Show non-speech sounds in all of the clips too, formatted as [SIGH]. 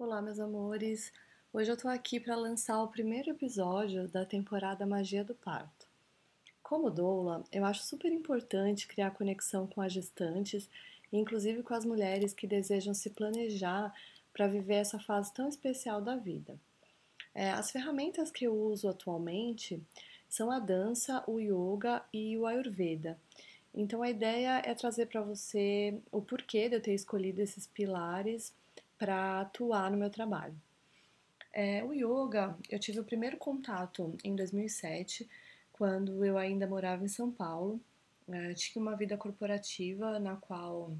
Olá, meus amores! Hoje eu tô aqui para lançar o primeiro episódio da temporada Magia do Parto. Como doula, eu acho super importante criar conexão com as gestantes, inclusive com as mulheres que desejam se planejar para viver essa fase tão especial da vida. É, as ferramentas que eu uso atualmente são a dança, o yoga e o ayurveda. Então a ideia é trazer para você o porquê de eu ter escolhido esses pilares para atuar no meu trabalho. É, o yoga, eu tive o primeiro contato em 2007, quando eu ainda morava em São Paulo. É, tinha uma vida corporativa na qual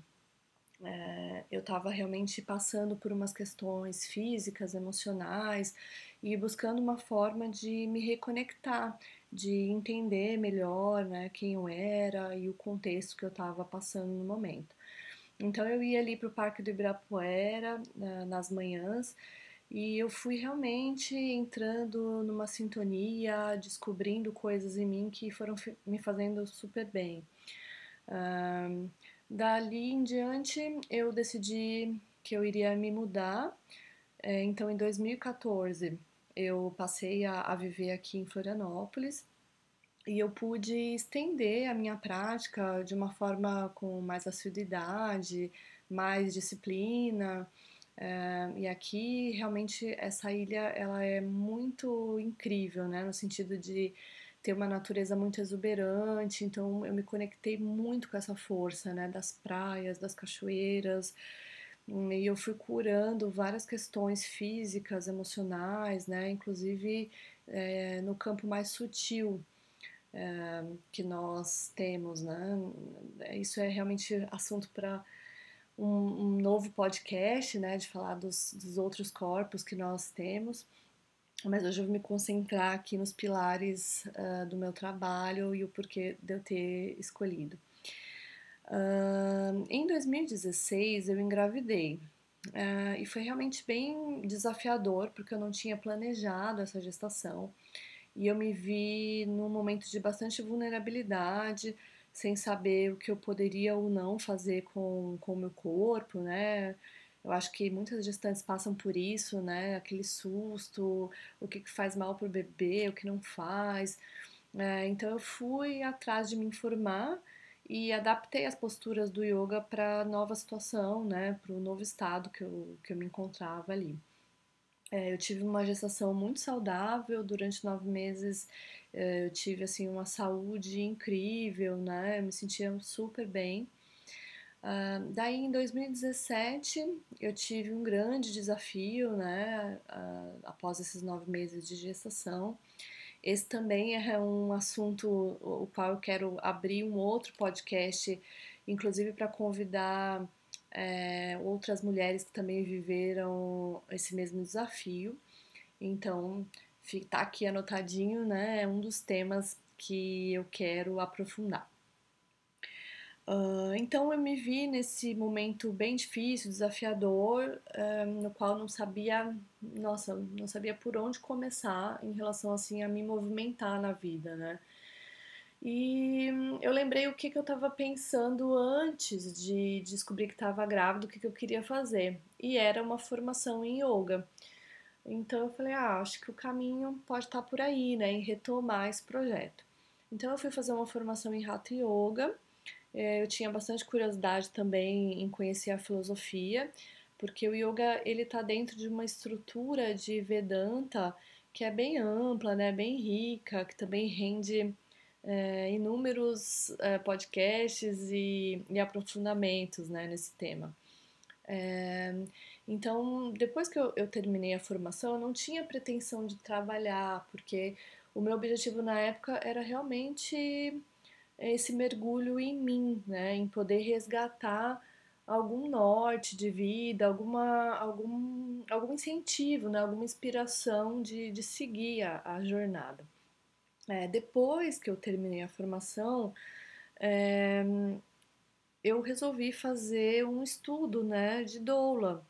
é, eu estava realmente passando por umas questões físicas, emocionais e buscando uma forma de me reconectar, de entender melhor né, quem eu era e o contexto que eu estava passando no momento. Então eu ia ali para o Parque do Ibirapuera nas manhãs e eu fui realmente entrando numa sintonia, descobrindo coisas em mim que foram me fazendo super bem. Dali em diante eu decidi que eu iria me mudar. É, então em 2014 eu passei a, a viver aqui em Florianópolis e eu pude estender a minha prática de uma forma com mais assiduidade, mais disciplina. É, e aqui realmente essa ilha ela é muito incrível, né? No sentido de ter uma natureza muito exuberante. Então eu me conectei muito com essa força, né? Das praias, das cachoeiras. E eu fui curando várias questões físicas, emocionais, né? Inclusive é, no campo mais sutil é, que nós temos, né? Isso é realmente assunto para um, um, novo podcast, né? De falar dos, dos outros corpos que nós temos. Mas hoje eu vou me concentrar aqui nos pilares uh, do meu trabalho e o porquê de eu ter escolhido. Uh, em 2016 eu engravidei uh, e foi realmente bem desafiador porque eu não tinha planejado essa gestação e eu me vi num momento de bastante vulnerabilidade, sem saber o que eu poderia ou não fazer com, o meu corpo, né? Eu acho que muitas gestantes passam por isso, né? Aquele susto, o que faz mal para o bebê, o que não faz. É, então eu fui atrás de me informar e adaptei as posturas do yoga para a nova situação, né? Para o novo estado que eu, que eu me encontrava ali. É, eu tive uma gestação muito saudável, durante nove meses é, eu tive assim uma saúde incrível, né? Eu me sentia super bem. Uh, daí em 2017 eu tive um grande desafio, né? Uh, após esses nove meses de gestação. Esse também é um assunto o qual eu quero abrir um outro podcast, inclusive para convidar é, outras mulheres que também viveram esse mesmo desafio. Então, tá aqui anotadinho, né? É um dos temas que eu quero aprofundar. Uh, então eu me vi nesse momento bem difícil, desafiador, uh, no qual não sabia, nossa, não sabia por onde começar em relação assim a me movimentar na vida, né? E eu lembrei o que, que eu estava pensando antes de descobrir que estava grávida, o que, que eu queria fazer. E era uma formação em yoga. Então eu falei, ah, acho que o caminho pode estar tá por aí, né, em retomar esse projeto. Então eu fui fazer uma formação em Hatha Yoga. É, eu tinha bastante curiosidade também em conhecer a filosofia, porque o yoga ele está dentro de uma estrutura de Vedanta que é bem ampla, né, bem rica, que também rende é, inúmeros é, podcasts e, e, aprofundamentos né, nesse tema. É, então, depois que eu, eu, terminei a formação, eu não tinha pretensão de trabalhar, porque o meu objetivo na época era realmente esse mergulho em mim, né, em poder resgatar algum norte de vida, alguma, algum, algum incentivo, né, alguma inspiração de, de seguir a, a jornada. É, depois que eu terminei a formação, é, eu resolvi fazer um estudo né, de doula.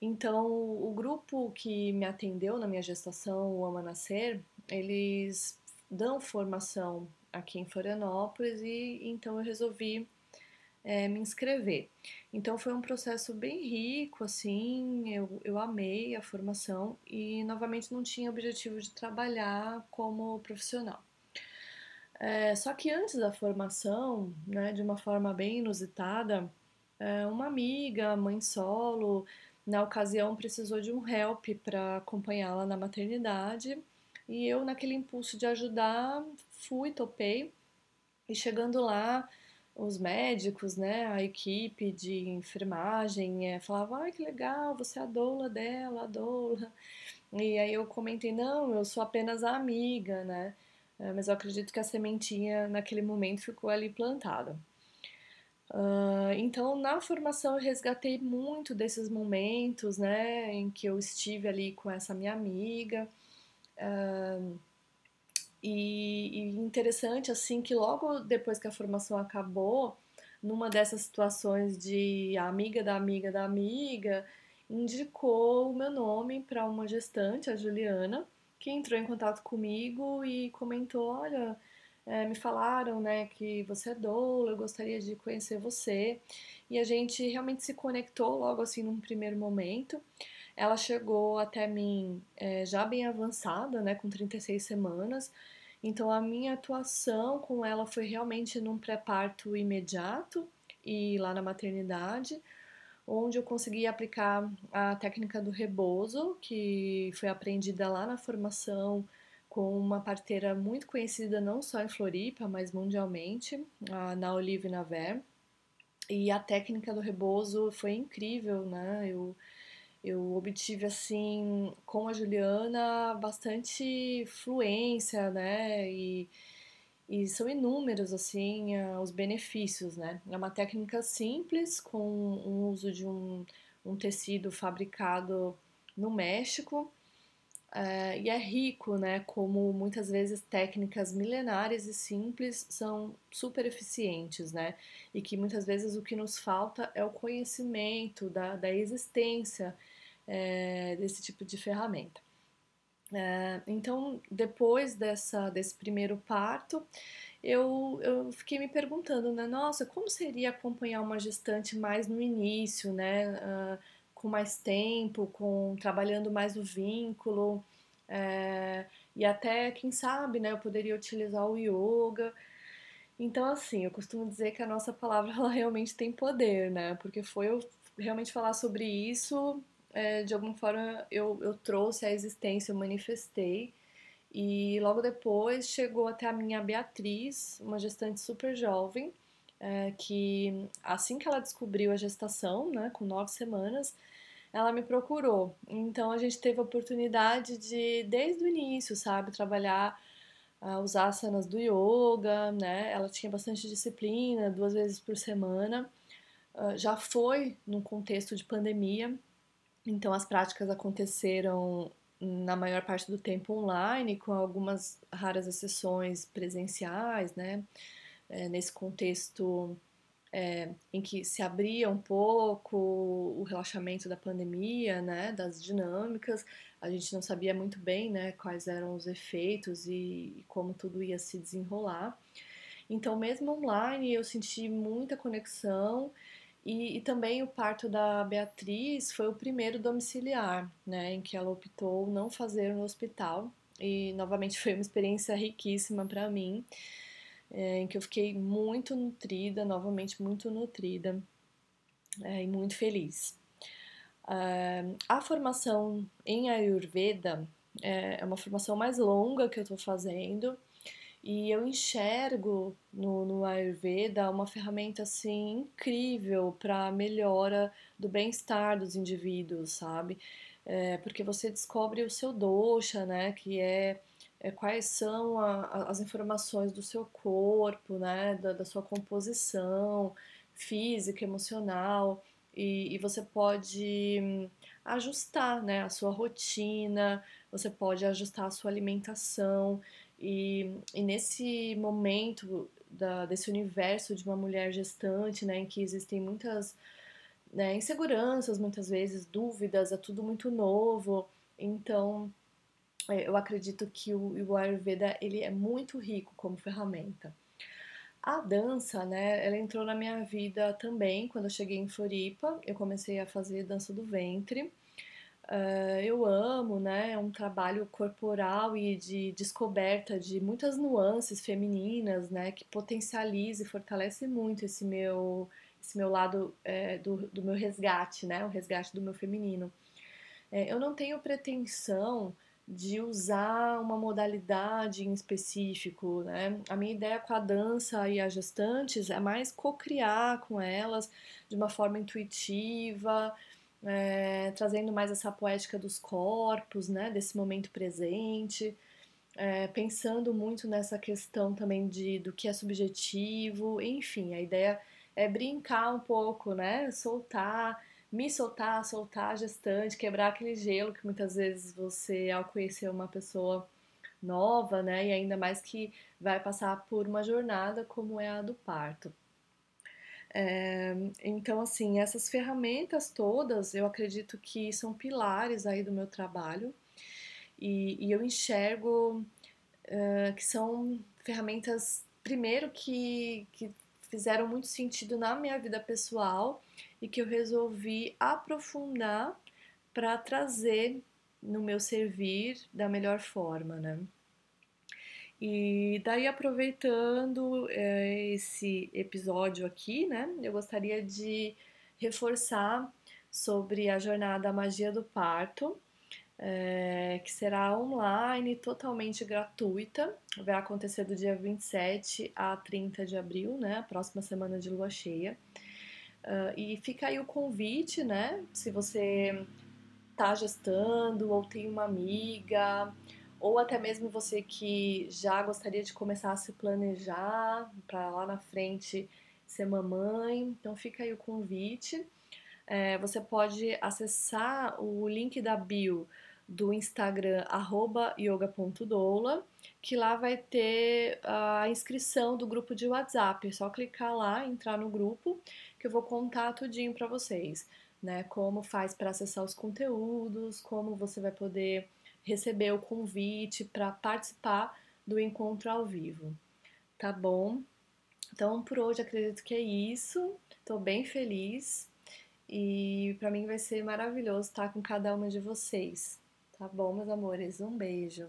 Então, o grupo que me atendeu na minha gestação, o Ama Nascer, eles dão formação aqui em Florianópolis e então eu resolvi é, me inscrever. Então foi um processo bem rico, assim, eu, eu amei a formação e novamente não tinha objetivo de trabalhar como profissional. É, só que antes da formação, né, de uma forma bem inusitada, é, uma amiga, mãe solo, na ocasião precisou de um help para acompanhá-la na maternidade e eu, naquele impulso de ajudar, fui, topei e chegando lá os médicos, né, a equipe de enfermagem, é, falava, ai que legal, você é a doula dela, a doula. E aí eu comentei, não, eu sou apenas a amiga, né, é, mas eu acredito que a sementinha naquele momento ficou ali plantada. Uh, então, na formação, eu resgatei muito desses momentos, né, em que eu estive ali com essa minha amiga. Uh, e, e interessante, assim, que logo depois que a formação acabou, numa dessas situações de amiga da amiga da amiga, indicou o meu nome para uma gestante, a Juliana, que entrou em contato comigo e comentou: Olha, é, me falaram né, que você é doula, eu gostaria de conhecer você. E a gente realmente se conectou logo assim num primeiro momento. Ela chegou até mim é, já bem avançada, né, com 36 semanas, então a minha atuação com ela foi realmente num pré-parto imediato e lá na maternidade, onde eu consegui aplicar a técnica do rebozo, que foi aprendida lá na formação com uma parteira muito conhecida não só em Floripa, mas mundialmente, na Olive Naver. E a técnica do rebozo foi incrível, né? Eu eu obtive assim com a Juliana bastante fluência, né? E, e são inúmeros assim os benefícios, né? É uma técnica simples com o uso de um, um tecido fabricado no México é, e é rico, né? Como muitas vezes técnicas milenares e simples são super eficientes, né? E que muitas vezes o que nos falta é o conhecimento da, da existência é, desse tipo de ferramenta. É, então, depois dessa, desse primeiro parto, eu, eu fiquei me perguntando, né, nossa, como seria acompanhar uma gestante mais no início, né, uh, com mais tempo, com trabalhando mais o vínculo, é, e até, quem sabe, né, eu poderia utilizar o yoga. Então, assim, eu costumo dizer que a nossa palavra [LAUGHS] ela realmente tem poder, né, porque foi eu realmente falar sobre isso é, de alguma forma eu, eu trouxe a existência, eu manifestei. E logo depois chegou até a minha Beatriz, uma gestante super jovem, é, que assim que ela descobriu a gestação, né, com nove semanas, ela me procurou. Então a gente teve a oportunidade de, desde o início, sabe, trabalhar uh, os asanas do yoga, né? Ela tinha bastante disciplina, duas vezes por semana. Uh, já foi num contexto de pandemia, então, as práticas aconteceram na maior parte do tempo online, com algumas raras exceções presenciais, né? É, nesse contexto é, em que se abria um pouco o relaxamento da pandemia, né? Das dinâmicas, a gente não sabia muito bem, né? Quais eram os efeitos e, e como tudo ia se desenrolar. Então, mesmo online, eu senti muita conexão e, e, também o parto da Beatriz foi o primeiro domiciliar, né, em que ela optou não fazer no hospital. E novamente [LAUGHS] foi uma experiência riquíssima para mim, é, em que eu fiquei muito nutrida, novamente muito nutrida é, e muito feliz. Uh, a formação em Ayurveda é, é uma formação mais longa que eu estou fazendo e eu enxergo no, no Ayurveda uma ferramenta assim incrível para melhora do bem-estar dos indivíduos, sabe? É, porque você descobre o seu dosha, né? Que é, é quais são a, as informações do seu corpo, né? Da, da sua composição física, emocional. E, e, você pode hum, ajustar né, a sua rotina, você pode ajustar a sua alimentação. E, e nesse momento da, desse universo de uma mulher gestante, né, em que existem muitas né, inseguranças, muitas vezes, dúvidas, é tudo muito novo. Então, é, eu acredito que o, o Ayurveda ele é muito rico como ferramenta. A dança, né, ela entrou na minha vida também quando eu cheguei em Floripa. Eu comecei a fazer dança do ventre. Uh, eu amo, né? É um trabalho corporal e de descoberta de muitas nuances femininas, né? Que potencializa e fortalece muito esse meu, esse meu lado é, do, do meu resgate, né? O resgate do meu feminino. É, eu não tenho pretensão de usar uma modalidade em específico, né? A minha ideia com a dança e as gestantes é mais co-criar com elas de uma forma intuitiva, é, trazendo mais essa poética dos corpos, né? Desse momento presente, é, pensando muito nessa questão também de do que é subjetivo, enfim, a ideia é brincar um pouco, né? Soltar me soltar, soltar a gestante, quebrar aquele gelo que muitas vezes você, ao conhecer uma pessoa nova, né, e ainda mais que vai passar por uma jornada como é a do parto. É, então, assim, essas ferramentas todas eu acredito que são pilares aí do meu trabalho e, e eu enxergo uh, que são ferramentas, primeiro, que, que fizeram muito sentido na minha vida pessoal e que eu resolvi aprofundar para trazer no meu servir da melhor forma, né? E daí, aproveitando é, esse episódio aqui, né, eu gostaria de reforçar sobre a jornada Magia do Parto, é, que será online, totalmente gratuita. Vai acontecer do dia 27 a 30 de abril, né? A próxima semana de lua cheia. Uh, e fica aí o convite, né? Se você tá gestando ou tem uma amiga, ou até mesmo você que já gostaria de começar a se planejar para lá na frente ser mamãe. Então fica aí o convite. É, você pode acessar o link da bio do Instagram yoga.doula, que lá vai ter a inscrição do grupo de WhatsApp. É só clicar lá, entrar no grupo, que eu vou contar tudinho para vocês, né? Como faz para acessar os conteúdos, como você vai poder receber o convite para participar do encontro ao vivo. Tá bom? Então, por hoje acredito que é isso. Estou bem feliz e para mim vai ser maravilhoso estar com cada uma de vocês. Tá bom, meus amores? Um beijo.